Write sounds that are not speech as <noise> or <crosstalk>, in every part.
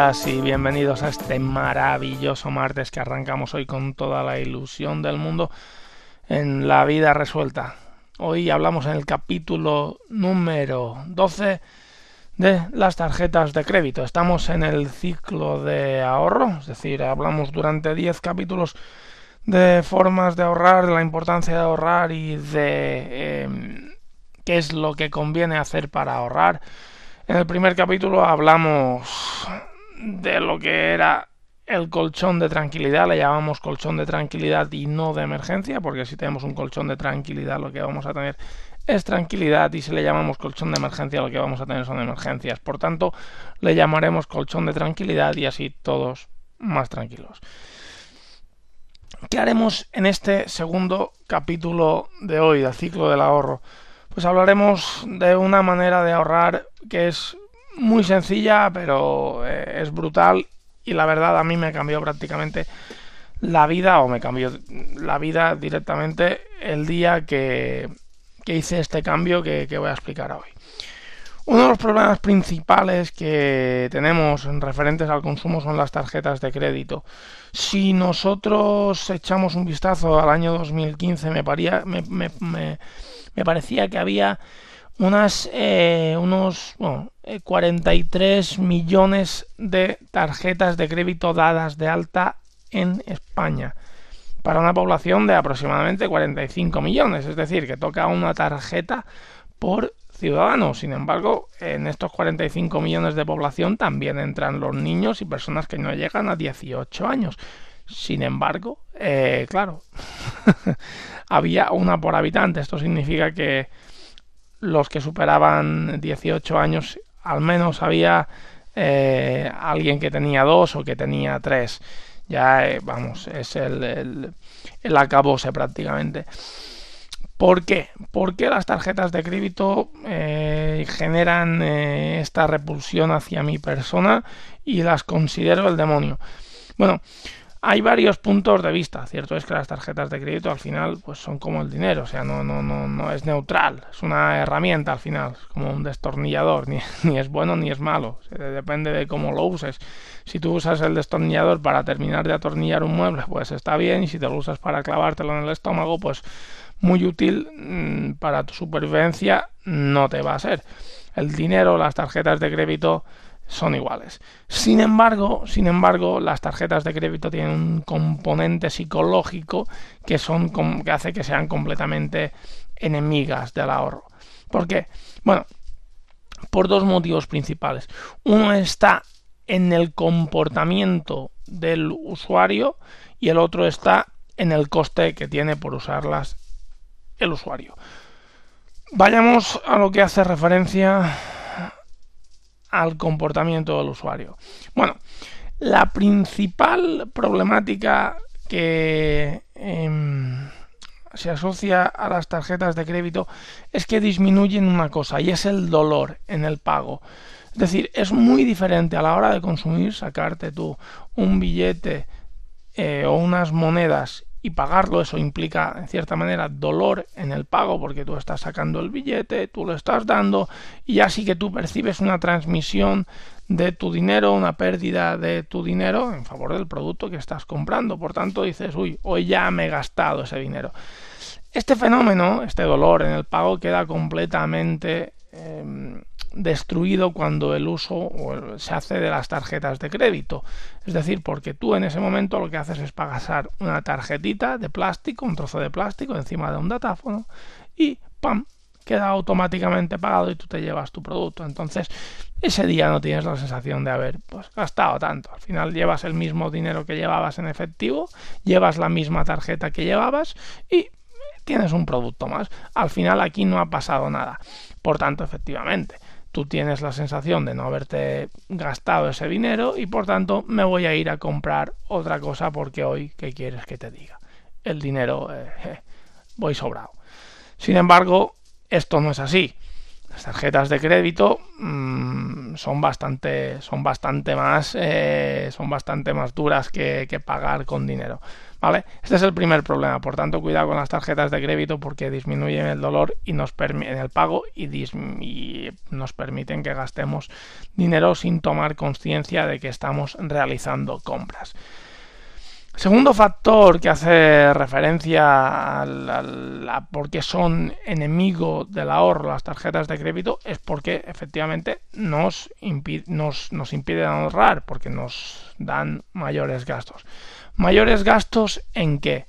Y bienvenidos a este maravilloso martes que arrancamos hoy con toda la ilusión del mundo en la vida resuelta. Hoy hablamos en el capítulo número 12 de las tarjetas de crédito. Estamos en el ciclo de ahorro, es decir, hablamos durante 10 capítulos de formas de ahorrar, de la importancia de ahorrar y de eh, qué es lo que conviene hacer para ahorrar en el primer capítulo hablamos de lo que era el colchón de tranquilidad, le llamamos colchón de tranquilidad y no de emergencia, porque si tenemos un colchón de tranquilidad lo que vamos a tener es tranquilidad y si le llamamos colchón de emergencia lo que vamos a tener son emergencias. Por tanto, le llamaremos colchón de tranquilidad y así todos más tranquilos. ¿Qué haremos en este segundo capítulo de hoy del ciclo del ahorro? pues hablaremos de una manera de ahorrar que es muy sencilla, pero eh, es brutal y la verdad a mí me cambió prácticamente la vida o me cambió la vida directamente el día que, hice este cambio que, que, voy a explicar hoy. Uno de los problemas principales que tenemos en referentes al consumo son las tarjetas de crédito. Si nosotros echamos un vistazo al año 2015, me, paría, me parecía que había unas eh, unos 43 eh, millones de tarjetas de crédito dadas de alta en España para una población de aproximadamente 45 millones, es decir, que toca una tarjeta por ciudadano. Sin embargo, en estos 45 millones de población también entran los niños y personas que no llegan a 18 años. Sin embargo, eh, claro, <laughs> había una por habitante. Esto significa que los que superaban 18 años, al menos había eh, alguien que tenía dos o que tenía tres. Ya, eh, vamos, es el, el, acabose prácticamente. ¿Por qué? Porque las tarjetas de crédito generan esta repulsión hacia mi persona y las considero el demonio. Bueno, hay varios puntos de vista. Cierto es que las tarjetas de crédito al final pues son como el dinero, o sea, no, no, no, no es neutral, es una herramienta al final, como un destornillador, <laughs> ni, ni es bueno ni es malo, depende de cómo lo uses. Si tú usas el destornillador para terminar de atornillar un mueble, pues está bien, y si te lo usas para clavártelo en el estómago, pues muy útil mm, para tu supervivencia no te va a ser. El dinero, las tarjetas de crédito son iguales. Sin embargo, sin embargo, las tarjetas de crédito tienen un componente psicológico que son que hace que sean completamente enemigas del ahorro. ¿Por qué? Bueno, por dos motivos principales. Uno está en el comportamiento del usuario y el otro está en el coste que tiene por usarlas el usuario. Vayamos a lo que hace referencia al comportamiento del usuario. Bueno, la principal problemática que em, se asocia a las tarjetas de crédito es que disminuyen una cosa y es el dolor en el pago. Es decir, es muy diferente a la hora de consumir sacarte tú un billete eh, o unas monedas y pagarlo, eso implica en cierta manera dolor en el pago porque tú estás sacando el billete, tú lo estás dando y así que tú percibes una transmisión de tu dinero, una pérdida de tu dinero en favor del producto que estás comprando. Por tanto dices, uy, hoy ya me he gastado ese dinero. Este fenómeno, este dolor en el pago queda completamente em, destruido cuando el uso se hace de las tarjetas de crédito. Es decir, porque tú en ese momento lo que haces es pagar una tarjetita de plástico, un trozo de plástico encima de un datáfono y ¡pam! queda automáticamente pagado y tú te llevas tu producto. Entonces, ese día no tienes la sensación de haber pues, gastado tanto. Al final llevas el mismo dinero que llevabas en efectivo, llevas la misma tarjeta que llevabas y tienes un producto más. Al final aquí no ha pasado nada. Por tanto, efectivamente, tú tienes la sensación de no haberte gastado ese dinero y por tanto me voy a ir a comprar otra cosa porque hoy, ¿qué quieres que te diga? El dinero, eh, voy sobrado. Sin embargo, esto no es así. Las tarjetas de crédito mmm, son bastante, son bastante más, eh, son bastante más duras que, pagar con dinero. ¿Vale? Este es el primer problema. Por tanto, cuidado con las tarjetas de crédito porque disminuyen el dolor y nos en el pago y, y nos permiten que gastemos dinero sin tomar conciencia de que estamos realizando compras. Segundo factor que hace referencia a, por qué son enemigo del ahorro las tarjetas de crédito es porque efectivamente nos, nos, nos impiden ahorrar, porque nos dan mayores gastos. ¿Mayores gastos en qué?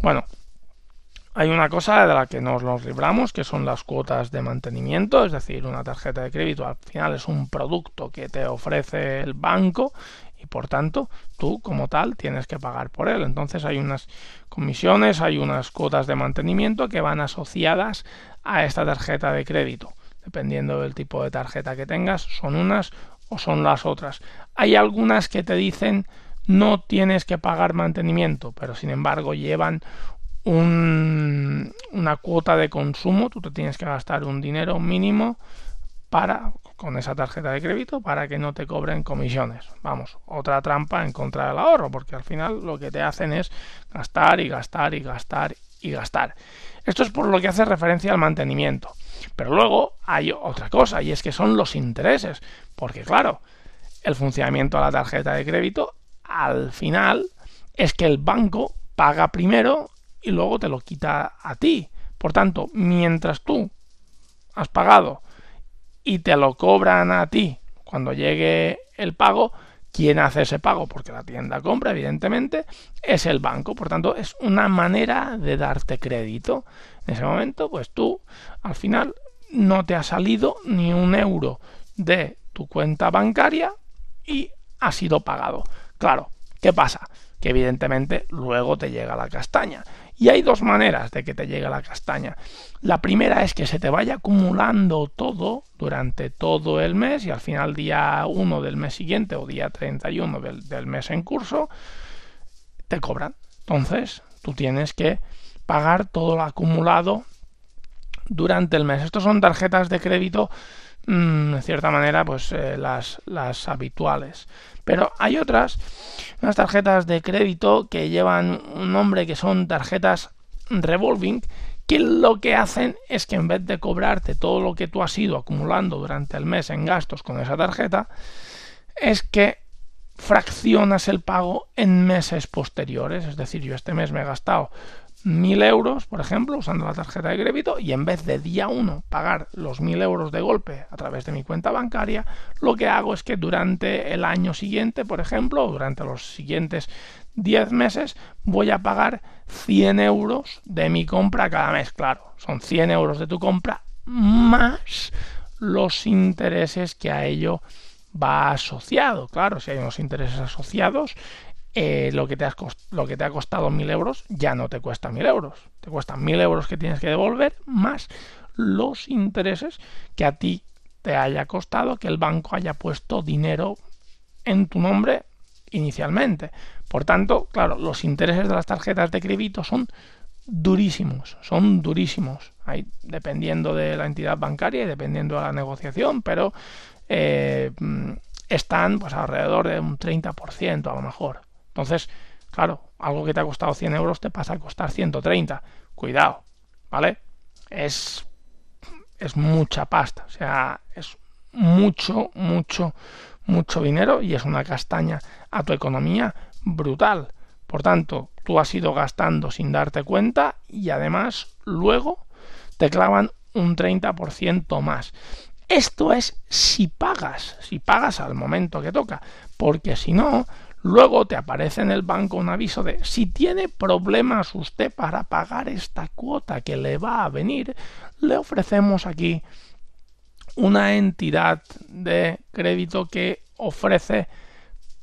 Bueno, hay una cosa de la que nos los libramos, que son las cuotas de mantenimiento, es decir, una tarjeta de crédito al final es un producto que te ofrece el banco y por tanto tú como tal tienes que pagar por él. Entonces hay unas comisiones, hay unas cuotas de mantenimiento que van asociadas a esta tarjeta de crédito. Dependiendo del tipo de tarjeta que tengas, son unas o son las otras. Hay algunas que te dicen no tienes que pagar mantenimiento, pero sin embargo llevan un, una cuota de consumo, tú te tienes que gastar un dinero mínimo para con esa tarjeta de crédito para que no te cobren comisiones. Vamos, otra trampa en contra del ahorro, porque al final lo que te hacen es gastar y gastar y gastar y gastar. Esto es por lo que hace referencia al mantenimiento. Pero luego hay otra cosa, y es que son los intereses, porque claro, el funcionamiento de la tarjeta de crédito al final es que el banco paga primero y luego te lo quita a ti. Por tanto, mientras tú has pagado y te lo cobran a ti cuando llegue el pago, quien hace ese pago, porque la tienda compra, evidentemente, es el banco. Por tanto, es una manera de darte crédito. En ese momento, pues tú, al final, no te ha salido ni un euro de tu cuenta bancaria y ha sido pagado. Claro, ¿qué pasa? Que evidentemente luego te llega la castaña. Y hay dos maneras de que te llegue la castaña. La primera es que se te vaya acumulando todo durante todo el mes y al final día 1 del mes siguiente o día 31 del, del mes en curso te cobran. Entonces tú tienes que pagar todo lo acumulado durante el mes. Estos son tarjetas de crédito, mmm, de cierta manera, pues eh, las, las habituales. Pero hay otras, unas tarjetas de crédito que llevan un nombre que son tarjetas revolving, que lo que hacen es que en vez de cobrarte todo lo que tú has ido acumulando durante el mes en gastos con esa tarjeta, es que fraccionas el pago en meses posteriores. Es decir, yo este mes me he gastado 1000 euros, por ejemplo, usando la tarjeta de crédito, y en vez de día 1 pagar los 1000 euros de golpe a través de mi cuenta bancaria, lo que hago es que durante el año siguiente, por ejemplo, durante los siguientes 10 meses, voy a pagar 100 euros de mi compra cada mes. Claro, son 100 euros de tu compra más los intereses que a ello va asociado. Claro, si hay unos intereses asociados, eh, lo, que te ha costado mil euros ya no te cuesta mil euros. Te cuestan mil euros que tienes que devolver más los intereses que a ti te haya costado que el banco haya puesto dinero en tu nombre inicialmente. Por tanto, claro, los intereses de las tarjetas de crédito son durísimos, son durísimos, Ahí, dependiendo de la entidad bancaria y dependiendo de la negociación, pero eh, están pues alrededor de un 30% a lo mejor. Entonces, claro, algo que te ha costado 100 euros te pasa a costar 130. Cuidado, ¿vale? Es, es mucha pasta, o sea, es mucho, mucho, mucho dinero y es una castaña a tu economía brutal. Por tanto, tú has ido gastando sin darte cuenta y además luego te clavan un 30% más. Esto es si pagas, si pagas al momento que toca, porque si no, luego te aparece en el banco un aviso de si tiene problemas usted para pagar esta cuota que le va a venir, le ofrecemos aquí una entidad de crédito que ofrece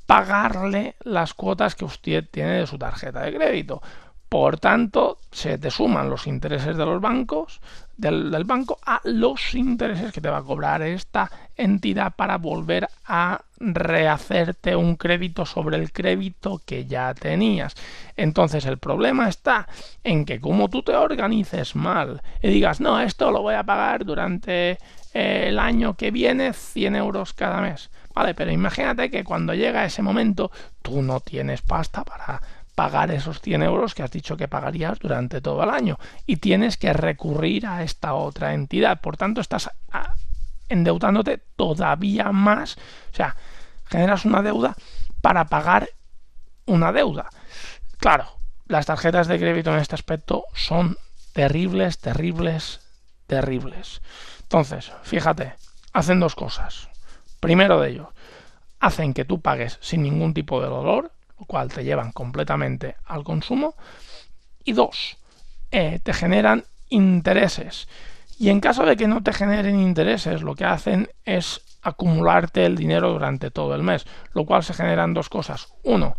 pagarle las cuotas que usted tiene de su tarjeta de crédito. Por tanto, se te suman los intereses de los bancos, del, banco, a los intereses que te va a cobrar esta entidad para volver a rehacerte un crédito sobre el crédito que ya tenías. Entonces el problema está en que como tú te organices mal y digas, no, esto lo voy a pagar durante eh, el año que viene 100 euros cada mes. Vale, pero imagínate que cuando llega ese momento tú no tienes pasta para pagar esos 100 euros que has dicho que pagarías durante todo el año y tienes que recurrir a esta otra entidad. Por tanto, estás ah, endeudándote todavía más. O sea, generas una deuda para pagar una deuda. Claro, las tarjetas de crédito en este aspecto son terribles, terribles, terribles. Entonces, fíjate, hacen dos cosas. Primero de ellos, hacen que tú pagues sin ningún tipo de dolor, lo cual te llevan completamente al consumo. Y dos, eh, te generan intereses. Y en caso de que no te generen intereses, lo que hacen es acumularte el dinero durante todo el mes, lo cual se generan dos cosas. Uno,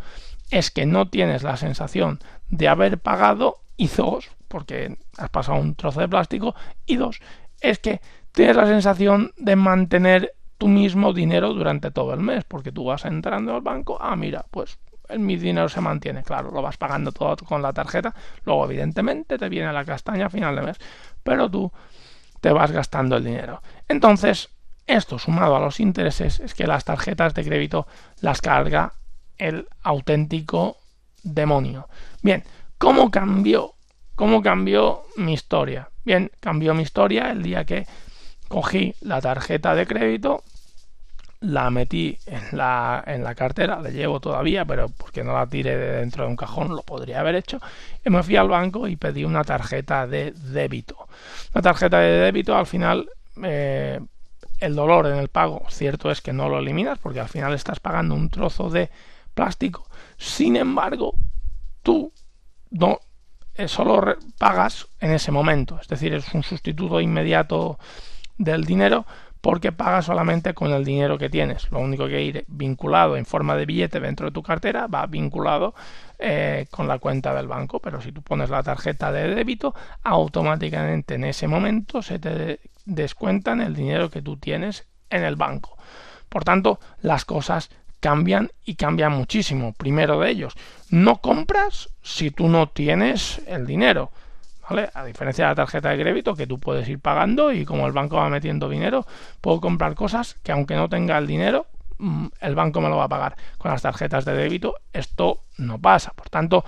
es que no tienes la sensación de haber pagado y dos, porque has pasado un trozo de plástico, y dos, es que tienes la sensación de mantener tu mismo dinero durante todo el mes, porque tú vas entrando al banco, ah, mira, pues mi dinero se mantiene. Claro, lo vas pagando todo con la tarjeta. Luego, evidentemente, te viene la castaña a final de mes. Pero tú te vas gastando el dinero. Entonces, esto sumado a los intereses es que las tarjetas de crédito las carga el auténtico demonio. Bien, ¿cómo cambió? ¿Cómo cambió mi historia? Bien, cambió mi historia el día que cogí la tarjeta de crédito la metí en la, en la cartera, la llevo todavía, pero porque no la tiré de dentro de un cajón, lo podría haber hecho. Y me fui al banco y pedí una tarjeta de débito. Una tarjeta de débito, al final, eh, el dolor en el pago, cierto es que no lo eliminas, porque al final estás pagando un trozo de plástico. Sin embargo, tú no eh, solo pagas en ese momento, es decir, es un sustituto inmediato del dinero porque pagas solamente con el dinero que tienes. Lo único que ir vinculado en forma de billete dentro de tu cartera va vinculado eh, con la cuenta del banco, pero si tú pones la tarjeta de débito, automáticamente en ese momento se te descuentan el dinero que tú tienes en el banco. Por tanto, las cosas cambian y cambian muchísimo. Primero de ellos, no compras si tú no tienes el dinero. A diferencia de la tarjeta de crédito que tú puedes ir pagando y como el banco va metiendo dinero, puedo comprar cosas que aunque no tenga el dinero, mm, el banco me lo va a pagar. Con las tarjetas de débito esto no pasa. Por tanto,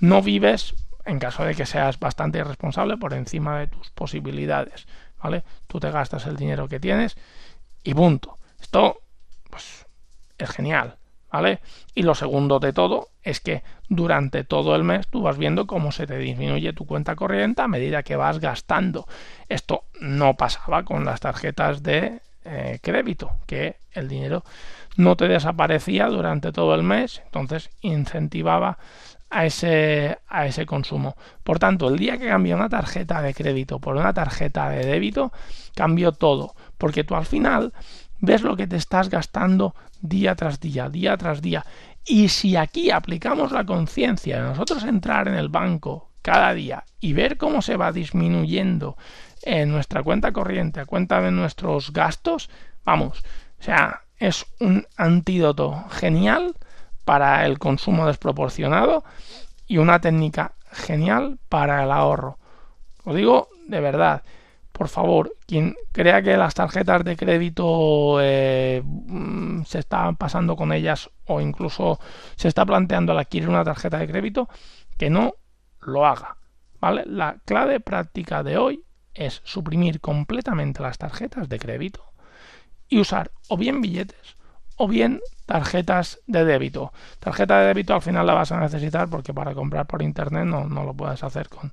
no vives en caso de que seas bastante irresponsable por encima de tus posibilidades, ¿vale? Tú te gastas el dinero que tienes y punto. Esto pues es genial. Y lo segundo de todo es que durante todo el mes tú vas viendo cómo se te disminuye tu cuenta corriente a medida que vas gastando. Esto no pasaba con las tarjetas de eh, crédito, que el dinero no te desaparecía durante todo el mes, entonces incentivaba a ese, a ese consumo. Por tanto, el día que cambió una tarjeta de crédito por una tarjeta de débito, cambió todo, porque tú al final ves lo que te estás gastando día tras día, día tras día. Y si aquí aplicamos la conciencia de nosotros entrar en el banco cada día y ver cómo se va disminuyendo en nuestra cuenta corriente a cuenta de nuestros gastos, vamos, o sea, es un antídoto genial para el consumo desproporcionado y una técnica genial para el ahorro. Lo digo de verdad por favor, quien crea que las tarjetas de crédito eh, mm, se están pasando con ellas o incluso se está planteando el adquirir una tarjeta de crédito, que no lo haga. ¿vale? La clave práctica de hoy es suprimir completamente las tarjetas de crédito y usar o bien billetes o bien tarjetas de débito. Tarjeta de débito al final la vas a necesitar porque para comprar por internet no, no lo puedes hacer con,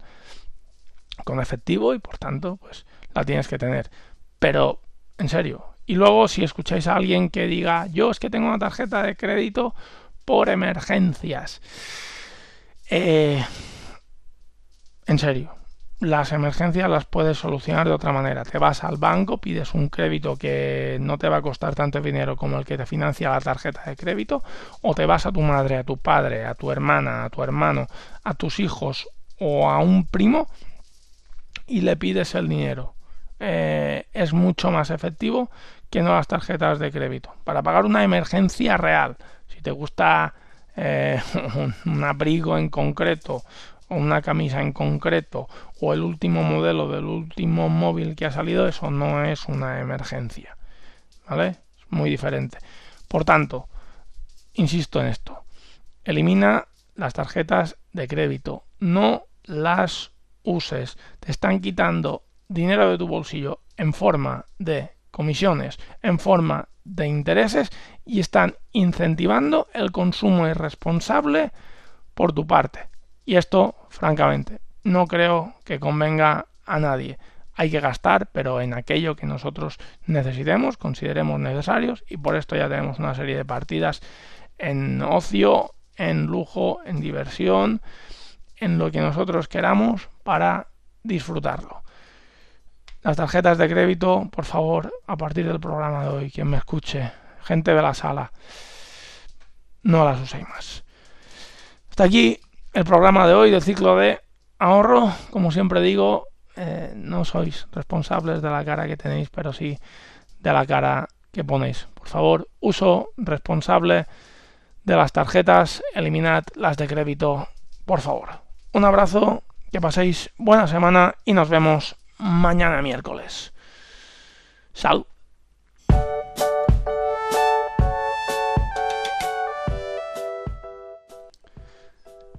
con efectivo y por tanto pues la tienes que tener. Pero En serio. Y luego, si escucháis a alguien que diga, yo es que tengo una tarjeta de crédito por emergencias. Eh, en serio, las emergencias las puedes solucionar de otra manera. Te vas al banco, pides un crédito que no te va a costar tanto dinero como el que te financia la tarjeta de crédito, o te vas a tu madre, a tu padre, a tu hermana, a tu hermano, a tus hijos o a un primo y le pides el dinero. Eh, es mucho más efectivo que no las tarjetas de crédito. Para pagar una emergencia real, si te gusta eh, <laughs> un abrigo en concreto una camisa en concreto o el último modelo del último móvil que ha salido, eso no es una emergencia. ¿Vale? Es muy diferente. Por tanto, insisto en esto. Elimina las tarjetas de crédito. No las uses. Te están quitando dinero de tu bolsillo en forma de comisiones, en forma de intereses y están incentivando el consumo irresponsable por tu parte. Y esto, francamente, no creo que convenga a nadie. Hay que gastar, pero en aquello que nosotros necesitemos, consideremos necesarios, y por esto ya tenemos una serie de partidas en ocio, en lujo, en diversión, en lo que nosotros queramos para disfrutarlo. Las tarjetas de crédito, por favor, a partir del programa de hoy, quien me escuche, gente de la sala, no las uséis más. Hasta aquí el programa de hoy del ciclo de ahorro. Como siempre digo, eh, no sois responsables de la cara que tenéis, pero sí de la cara que ponéis. Por favor, uso responsable de las tarjetas, eliminad las de crédito, por favor. Un abrazo, que paséis buena semana y nos vemos mañana miércoles. Salud.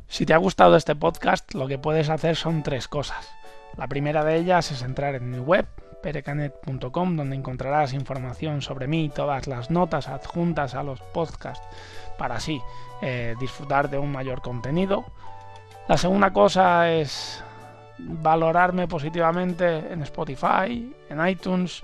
Si te ha gustado este podcast, lo que puedes hacer son tres cosas. La primera de ellas es entrar en mi web, perecanet.com, donde encontrarás información sobre mí, todas las notas adjuntas a los podcasts, para así eh, disfrutar de un mayor contenido. La segunda cosa es valorarme positivamente en Spotify, en iTunes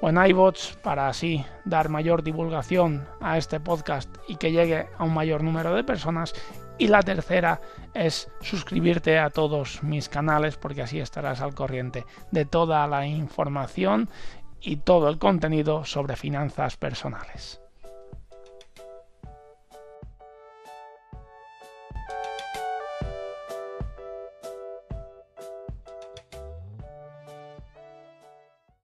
o en iBots para así dar mayor divulgación a este podcast y que llegue a un mayor número de personas. Y la tercera es suscribirte a todos mis canales porque así estarás al corriente de toda la información y todo el contenido sobre finanzas personales.